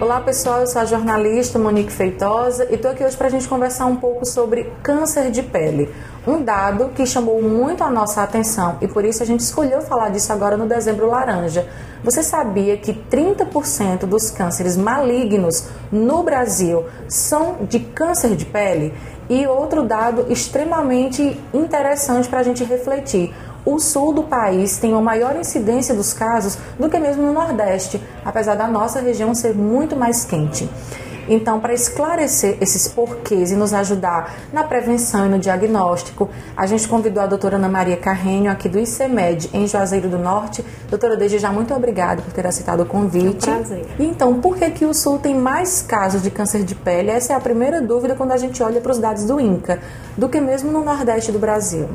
Olá pessoal, eu sou a jornalista Monique Feitosa e estou aqui hoje para a gente conversar um pouco sobre câncer de pele. Um dado que chamou muito a nossa atenção e por isso a gente escolheu falar disso agora no Dezembro Laranja. Você sabia que 30% dos cânceres malignos no Brasil são de câncer de pele? E outro dado extremamente interessante para a gente refletir o sul do país tem uma maior incidência dos casos do que mesmo no Nordeste, apesar da nossa região ser muito mais quente. Então, para esclarecer esses porquês e nos ajudar na prevenção e no diagnóstico, a gente convidou a doutora Ana Maria Carrenho, aqui do ICEMED, em Juazeiro do Norte. Doutora, desde já, muito obrigada por ter aceitado o convite. É um prazer. Então, por que, que o Sul tem mais casos de câncer de pele? Essa é a primeira dúvida quando a gente olha para os dados do INCA, do que mesmo no Nordeste do Brasil.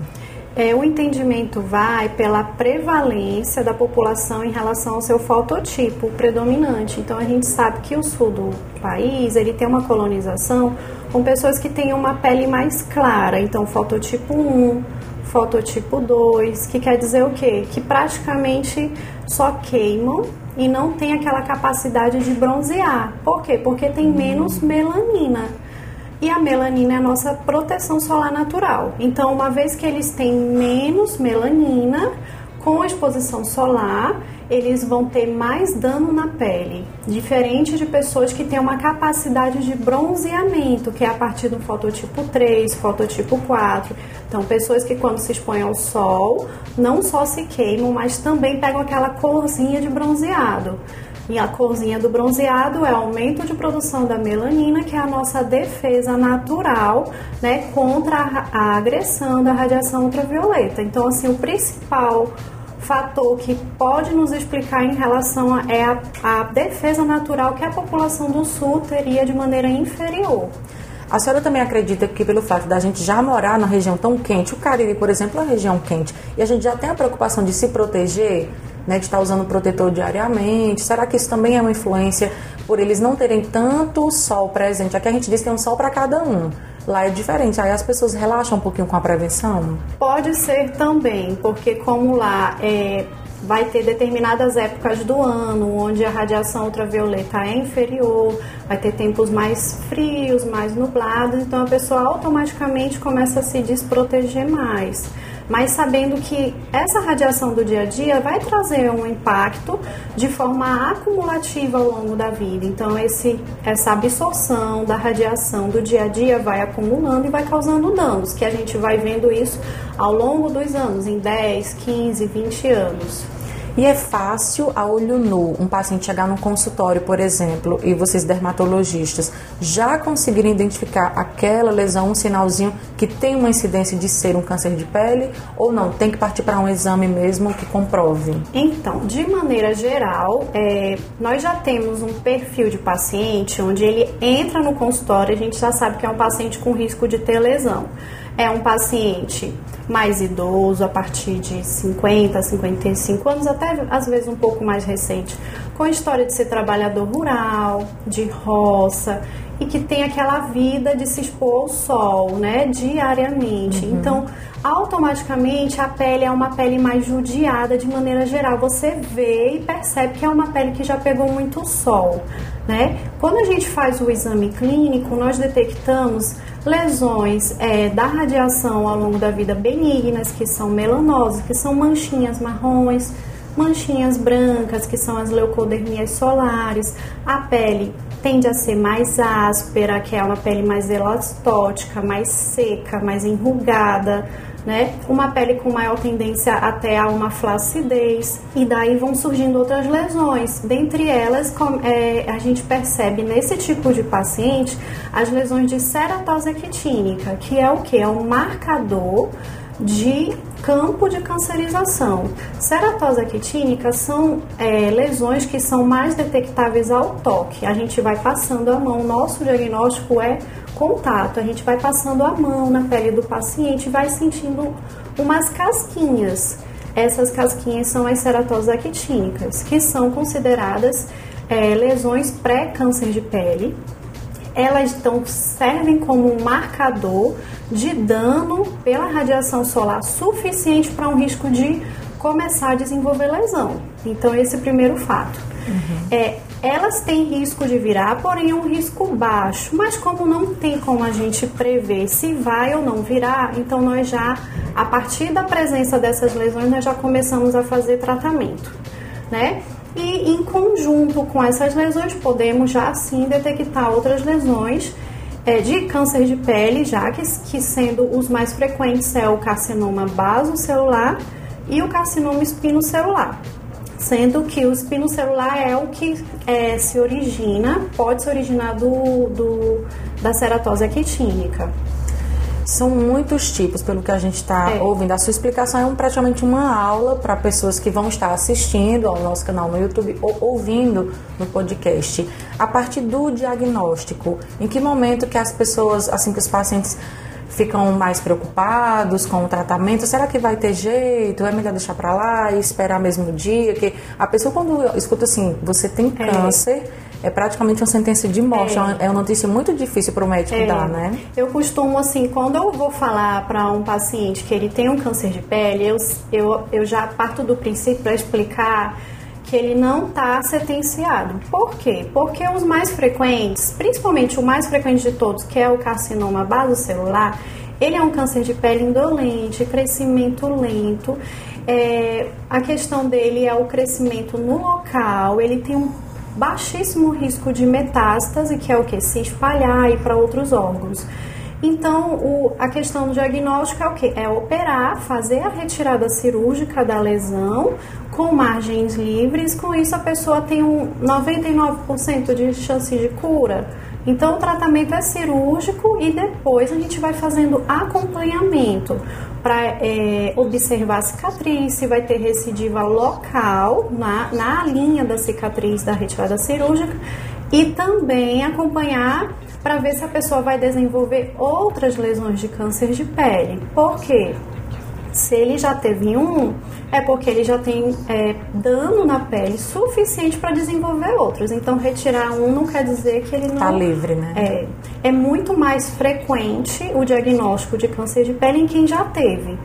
É, o entendimento vai pela prevalência da população em relação ao seu fototipo predominante. Então a gente sabe que o sul do país ele tem uma colonização com pessoas que têm uma pele mais clara. Então fototipo 1, fototipo 2, que quer dizer o quê? Que praticamente só queimam e não tem aquela capacidade de bronzear. Por quê? Porque tem menos melanina e a melanina é a nossa proteção solar natural. Então, uma vez que eles têm menos melanina, com a exposição solar, eles vão ter mais dano na pele, diferente de pessoas que têm uma capacidade de bronzeamento, que é a partir do fototipo 3, fototipo 4. Então, pessoas que quando se expõem ao sol, não só se queimam, mas também pegam aquela corzinha de bronzeado. E a corzinha do bronzeado é aumento de produção da melanina, que é a nossa defesa natural né, contra a agressão da radiação ultravioleta. Então, assim, o principal fator que pode nos explicar em relação a, é a, a defesa natural que a população do sul teria de maneira inferior. A senhora também acredita que pelo fato da gente já morar na região tão quente, o Cariri, por exemplo, é uma região quente, e a gente já tem a preocupação de se proteger, né, de estar usando protetor diariamente? Será que isso também é uma influência por eles não terem tanto sol presente? Aqui a gente diz que tem um sol para cada um. Lá é diferente, aí as pessoas relaxam um pouquinho com a prevenção? Pode ser também, porque como lá é, vai ter determinadas épocas do ano onde a radiação ultravioleta é inferior, vai ter tempos mais frios, mais nublados, então a pessoa automaticamente começa a se desproteger mais mas sabendo que essa radiação do dia a dia vai trazer um impacto de forma acumulativa ao longo da vida. Então, esse, essa absorção da radiação do dia a dia vai acumulando e vai causando danos, que a gente vai vendo isso ao longo dos anos, em 10, 15, 20 anos. E é fácil, a olho nu, um paciente chegar no consultório, por exemplo, e vocês dermatologistas já conseguirem identificar aquela lesão, um sinalzinho que tem uma incidência de ser um câncer de pele ou não? Tem que partir para um exame mesmo que comprove? Então, de maneira geral, é, nós já temos um perfil de paciente onde ele entra no consultório, a gente já sabe que é um paciente com risco de ter lesão. É um paciente mais idoso, a partir de 50, 55 anos, até às vezes um pouco mais recente, com história de ser trabalhador rural, de roça e que tem aquela vida de se expor ao sol, né, diariamente. Uhum. Então, automaticamente a pele é uma pele mais judiada de maneira geral. Você vê e percebe que é uma pele que já pegou muito sol, né? Quando a gente faz o exame clínico, nós detectamos lesões é, da radiação ao longo da vida benignas, que são melanoses, que são manchinhas marrons, manchinhas brancas, que são as leucodermias solares, a pele tende a ser mais áspera, que é uma pele mais elastótica, mais seca, mais enrugada, né? Uma pele com maior tendência até a uma flacidez e daí vão surgindo outras lesões. Dentre elas, é, a gente percebe nesse tipo de paciente as lesões de ceratose actínica, que é o que? É um marcador de campo de cancerização. Ceratose actínica são é, lesões que são mais detectáveis ao toque. A gente vai passando a mão, nosso diagnóstico é contato. A gente vai passando a mão na pele do paciente e vai sentindo umas casquinhas. Essas casquinhas são as ceratoses actínicas, que são consideradas é, lesões pré-câncer de pele. Elas então servem como um marcador de dano pela radiação solar suficiente para um risco de começar a desenvolver lesão. Então, esse é o primeiro fato. Uhum. É, elas têm risco de virar, porém é um risco baixo. Mas como não tem como a gente prever se vai ou não virar, então nós já, a partir da presença dessas lesões, nós já começamos a fazer tratamento, né? E em conjunto com essas lesões, podemos já sim detectar outras lesões é, de câncer de pele, já que, que sendo os mais frequentes é o carcinoma basocelular e o carcinoma espinocelular. Sendo que o espinocelular é o que é, se origina, pode se originar do, do da ceratose aquitínica. São muitos tipos, pelo que a gente está é. ouvindo. A sua explicação é um, praticamente uma aula para pessoas que vão estar assistindo ao nosso canal no YouTube ou ouvindo no podcast. A partir do diagnóstico, em que momento que as pessoas, assim que os pacientes ficam mais preocupados com o tratamento. Será que vai ter jeito? É melhor deixar para lá e esperar mesmo dia? Que a pessoa quando escuta assim, você tem é. câncer, é praticamente uma sentença de morte. É, é uma notícia muito difícil para o médico é. dar, né? Eu costumo, assim, quando eu vou falar para um paciente que ele tem um câncer de pele, eu, eu, eu já parto do princípio para explicar que ele não está sentenciado. Por quê? Porque os mais frequentes, principalmente o mais frequente de todos, que é o carcinoma basocelular, ele é um câncer de pele indolente, crescimento lento. É, a questão dele é o crescimento no local, ele tem um baixíssimo risco de metástase, que é o que? Se espalhar e para outros órgãos. Então, o, a questão do diagnóstico é o que? É operar, fazer a retirada cirúrgica da lesão com margens livres. Com isso, a pessoa tem um 99% de chance de cura. Então, o tratamento é cirúrgico e depois a gente vai fazendo acompanhamento para é, observar a cicatriz, se vai ter recidiva local na, na linha da cicatriz da retirada cirúrgica e também acompanhar para ver se a pessoa vai desenvolver outras lesões de câncer de pele. Por quê? Se ele já teve um, é porque ele já tem é, dano na pele suficiente para desenvolver outros. Então, retirar um não quer dizer que ele não. Está livre, né? É, é muito mais frequente o diagnóstico de câncer de pele em quem já teve.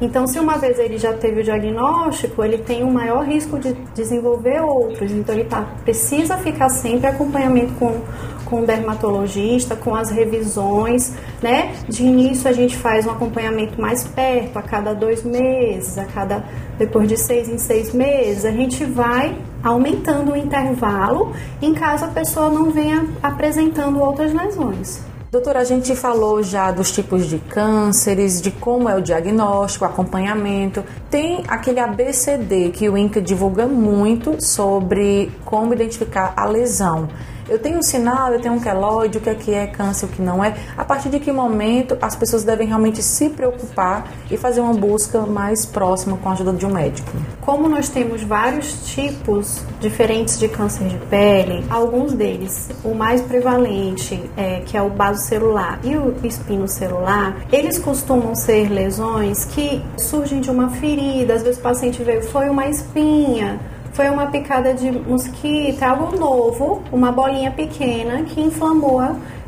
Então, se uma vez ele já teve o diagnóstico, ele tem um maior risco de desenvolver outros. Então, ele tá, precisa ficar sempre acompanhamento com com o dermatologista, com as revisões, né? De início a gente faz um acompanhamento mais perto, a cada dois meses, a cada depois de seis em seis meses, a gente vai aumentando o intervalo em caso a pessoa não venha apresentando outras lesões. Doutora, a gente falou já dos tipos de cânceres, de como é o diagnóstico, acompanhamento. Tem aquele ABCD que o INCA divulga muito sobre como identificar a lesão. Eu tenho um sinal, eu tenho um queloide, o que é que é câncer, o que não é. A partir de que momento as pessoas devem realmente se preocupar e fazer uma busca mais próxima com a ajuda de um médico? Como nós temos vários tipos diferentes de câncer de pele, alguns deles, o mais prevalente, é, que é o celular e o espinocelular, eles costumam ser lesões que surgem de uma ferida, às vezes o paciente veio, foi uma espinha, foi uma picada de mosquito, algo novo, uma bolinha pequena que inflamou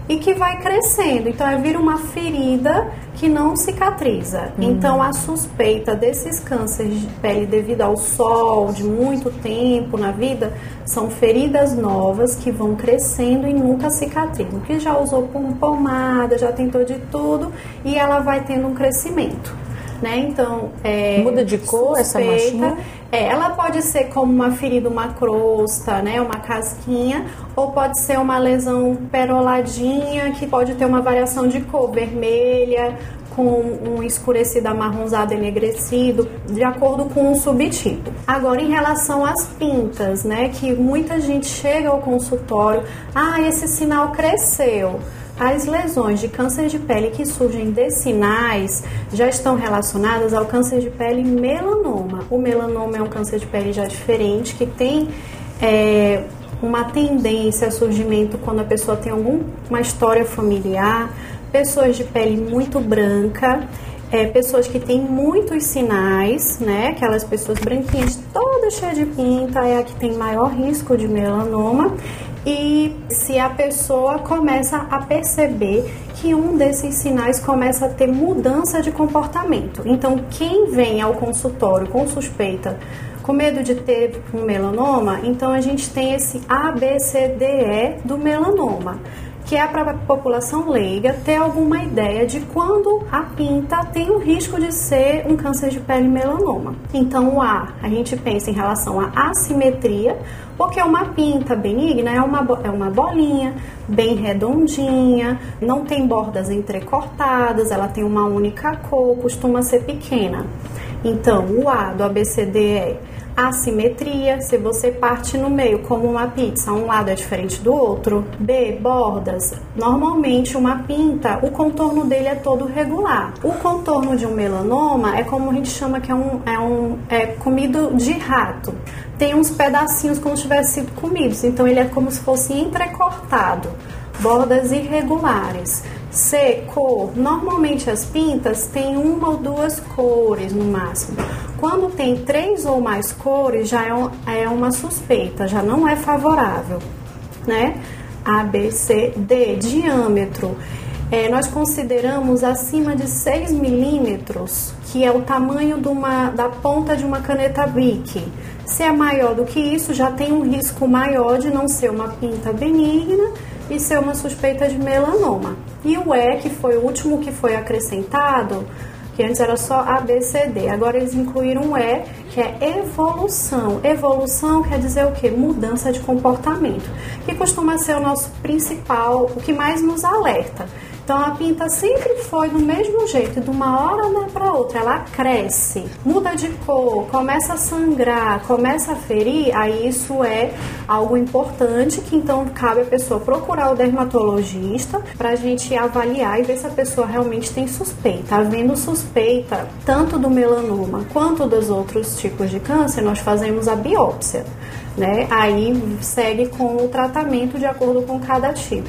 e que vai crescendo. Então, é vira uma ferida que não cicatriza. Uhum. Então, a suspeita desses cânceres de pele devido ao sol, de muito tempo na vida, são feridas novas que vão crescendo e nunca cicatrizam. Que já usou pomada, já tentou de tudo e ela vai tendo um crescimento. Né? Então, é, muda de cor suspeita, essa machinha? É, ela pode ser como uma ferida, uma crosta, né, uma casquinha, ou pode ser uma lesão peroladinha que pode ter uma variação de cor, vermelha, com um escurecido amarronzado enegrecido, de acordo com o subtipo. Agora, em relação às pintas, né, que muita gente chega ao consultório, ah, esse sinal cresceu. As lesões de câncer de pele que surgem de sinais já estão relacionadas ao câncer de pele melanoma. O melanoma é um câncer de pele já diferente, que tem é, uma tendência a surgimento quando a pessoa tem alguma história familiar, pessoas de pele muito branca, é, pessoas que têm muitos sinais, né? Aquelas pessoas branquinhas, toda cheia de pinta, é a que tem maior risco de melanoma e se a pessoa começa a perceber que um desses sinais começa a ter mudança de comportamento. Então, quem vem ao consultório com suspeita com medo de ter um melanoma, então a gente tem esse ABCDE do melanoma que é para a população leiga ter alguma ideia de quando a pinta tem o risco de ser um câncer de pele melanoma. Então, o A, a gente pensa em relação à assimetria, porque uma pinta benigna é uma, é uma bolinha bem redondinha, não tem bordas entrecortadas, ela tem uma única cor, costuma ser pequena. Então, o A do ABCD é assimetria, se você parte no meio como uma pizza, um lado é diferente do outro. B, bordas. Normalmente uma pinta, o contorno dele é todo regular. O contorno de um melanoma é como a gente chama que é um é um é comido de rato. Tem uns pedacinhos como se tivesse sido comidos, então ele é como se fosse entrecortado. Bordas irregulares. C, cor. Normalmente as pintas têm uma ou duas cores no máximo. Quando tem três ou mais cores, já é, é uma suspeita, já não é favorável, né? A, B, C, D, diâmetro. É, nós consideramos acima de 6 milímetros, que é o tamanho uma, da ponta de uma caneta Bic. Se é maior do que isso, já tem um risco maior de não ser uma pinta benigna e ser uma suspeita de melanoma. E o E, que foi o último que foi acrescentado, que antes era só A, B, C, D. Agora eles incluíram um E, que é evolução. Evolução quer dizer o quê? Mudança de comportamento, que costuma ser o nosso principal, o que mais nos alerta. Então a pinta sempre foi do mesmo jeito, de uma hora né, para outra, ela cresce, muda de cor, começa a sangrar, começa a ferir, aí isso é algo importante que então cabe a pessoa procurar o dermatologista para a gente avaliar e ver se a pessoa realmente tem suspeita. Havendo suspeita tanto do melanoma quanto dos outros tipos de câncer, nós fazemos a biópsia. Né? Aí segue com o tratamento de acordo com cada tipo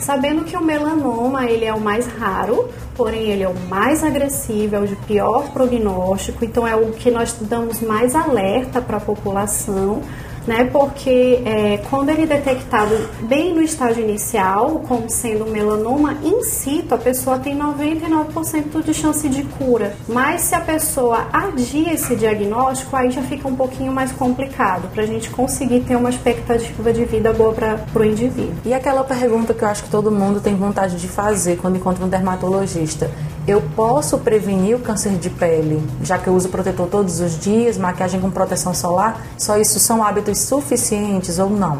sabendo que o melanoma ele é o mais raro, porém ele é o mais agressivo, é o de pior prognóstico, então é o que nós damos mais alerta para a população né? Porque é, quando ele é detectado bem no estágio inicial, como sendo um melanoma in situ, a pessoa tem 99% de chance de cura. Mas se a pessoa adia esse diagnóstico, aí já fica um pouquinho mais complicado para a gente conseguir ter uma expectativa de vida boa para o indivíduo. E aquela pergunta que eu acho que todo mundo tem vontade de fazer quando encontra um dermatologista: eu posso prevenir o câncer de pele, já que eu uso protetor todos os dias, maquiagem com proteção solar? Só isso são hábitos suficientes ou não?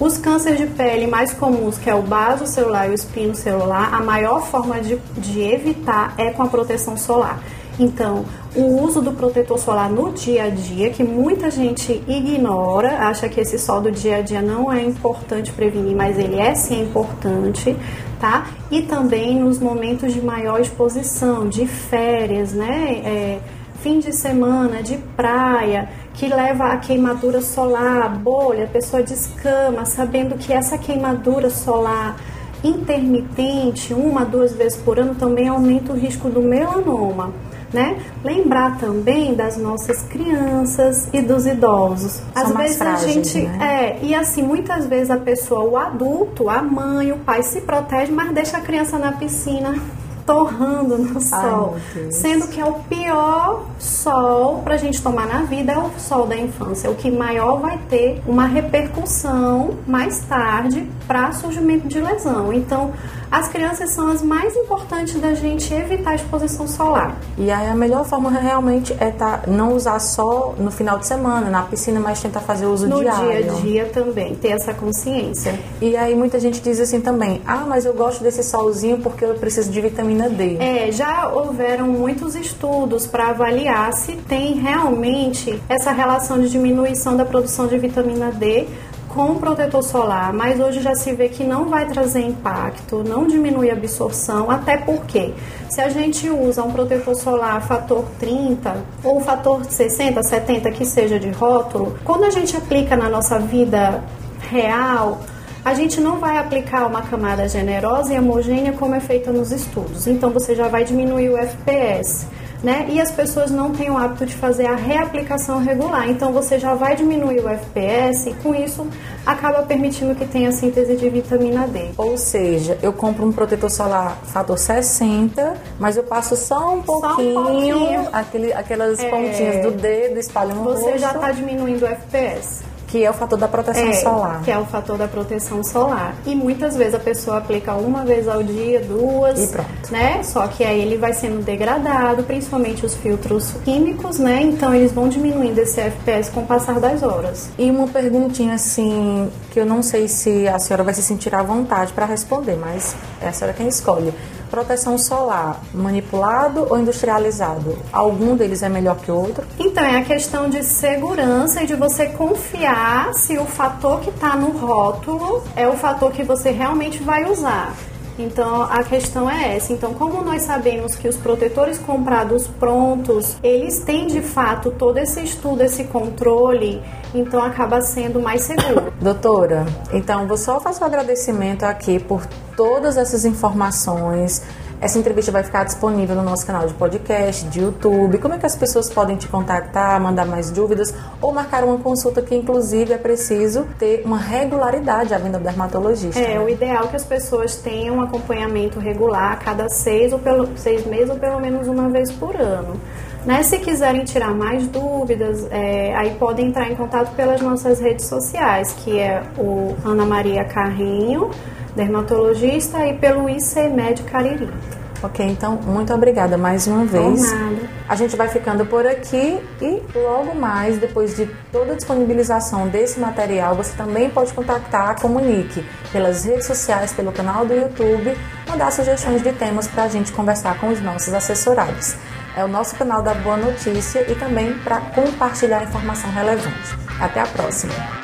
Os cânceres de pele mais comuns, que é o baso celular e o espino celular, a maior forma de, de evitar é com a proteção solar. Então, o uso do protetor solar no dia a dia, que muita gente ignora, acha que esse sol do dia a dia não é importante prevenir, mas ele é sim importante, tá? E também nos momentos de maior exposição, de férias, né? É, fim de semana, de praia, que leva a queimadura solar, bolha, a pessoa descama, sabendo que essa queimadura solar intermitente, uma, duas vezes por ano, também aumenta o risco do melanoma né? Lembrar também das nossas crianças e dos idosos. Às São vezes frágeis, a gente né? é, e assim, muitas vezes a pessoa, o adulto, a mãe, o pai se protege, mas deixa a criança na piscina torrando no sol, Ai, sendo que é o pior sol para a gente tomar na vida é o sol da infância, o que maior vai ter uma repercussão mais tarde para surgimento de lesão. Então, as crianças são as mais importantes da gente evitar a exposição solar. E aí a melhor forma realmente é tá, não usar só no final de semana, na piscina, mas tentar fazer uso no diário. No dia a dia também, ter essa consciência. E aí muita gente diz assim também, ah, mas eu gosto desse solzinho porque eu preciso de vitamina D. É, já houveram muitos estudos para avaliar se tem realmente essa relação de diminuição da produção de vitamina D com protetor solar, mas hoje já se vê que não vai trazer impacto, não diminui a absorção, até porque se a gente usa um protetor solar fator 30 ou fator 60, 70 que seja de rótulo, quando a gente aplica na nossa vida real, a gente não vai aplicar uma camada generosa e homogênea como é feita nos estudos. Então você já vai diminuir o FPS né? E as pessoas não têm o hábito de fazer a reaplicação regular. Então você já vai diminuir o FPS e com isso acaba permitindo que tenha síntese de vitamina D. Ou seja, eu compro um protetor solar fator 60, mas eu passo só um pouquinho, um pouquinho. Aquele, aquelas é, pontinhas do dedo, espalho no Você rosto. já está diminuindo o FPS que é o fator da proteção é, solar. Que é o fator da proteção solar. E muitas vezes a pessoa aplica uma vez ao dia, duas, e pronto. né? Só que aí ele vai sendo degradado, principalmente os filtros químicos, né? Então eles vão diminuindo esse FPS com o passar das horas. E uma perguntinha assim, que eu não sei se a senhora vai se sentir à vontade para responder, mas é a senhora quem escolhe proteção solar, manipulado ou industrializado? Algum deles é melhor que o outro? Então, é a questão de segurança e de você confiar se o fator que está no rótulo é o fator que você realmente vai usar. Então a questão é essa. Então, como nós sabemos que os protetores comprados prontos, eles têm de fato todo esse estudo, esse controle, então acaba sendo mais seguro. Doutora, então vou só fazer um agradecimento aqui por todas essas informações essa entrevista vai ficar disponível no nosso canal de podcast, de YouTube. Como é que as pessoas podem te contactar, mandar mais dúvidas ou marcar uma consulta que, inclusive, é preciso ter uma regularidade à vinda do dermatologista? É, né? o ideal é que as pessoas tenham um acompanhamento regular a cada seis, ou pelo, seis meses ou pelo menos uma vez por ano. Né? Se quiserem tirar mais dúvidas, é, aí podem entrar em contato pelas nossas redes sociais, que é o Ana Maria Carrinho, dermatologista, e pelo ICMED Cariri. Ok, então muito obrigada mais uma vez. nada. A gente vai ficando por aqui e logo mais, depois de toda a disponibilização desse material, você também pode contactar a Comunique pelas redes sociais, pelo canal do YouTube, mandar sugestões de temas para a gente conversar com os nossos assessorados. É o nosso canal da Boa Notícia e também para compartilhar informação relevante. Até a próxima!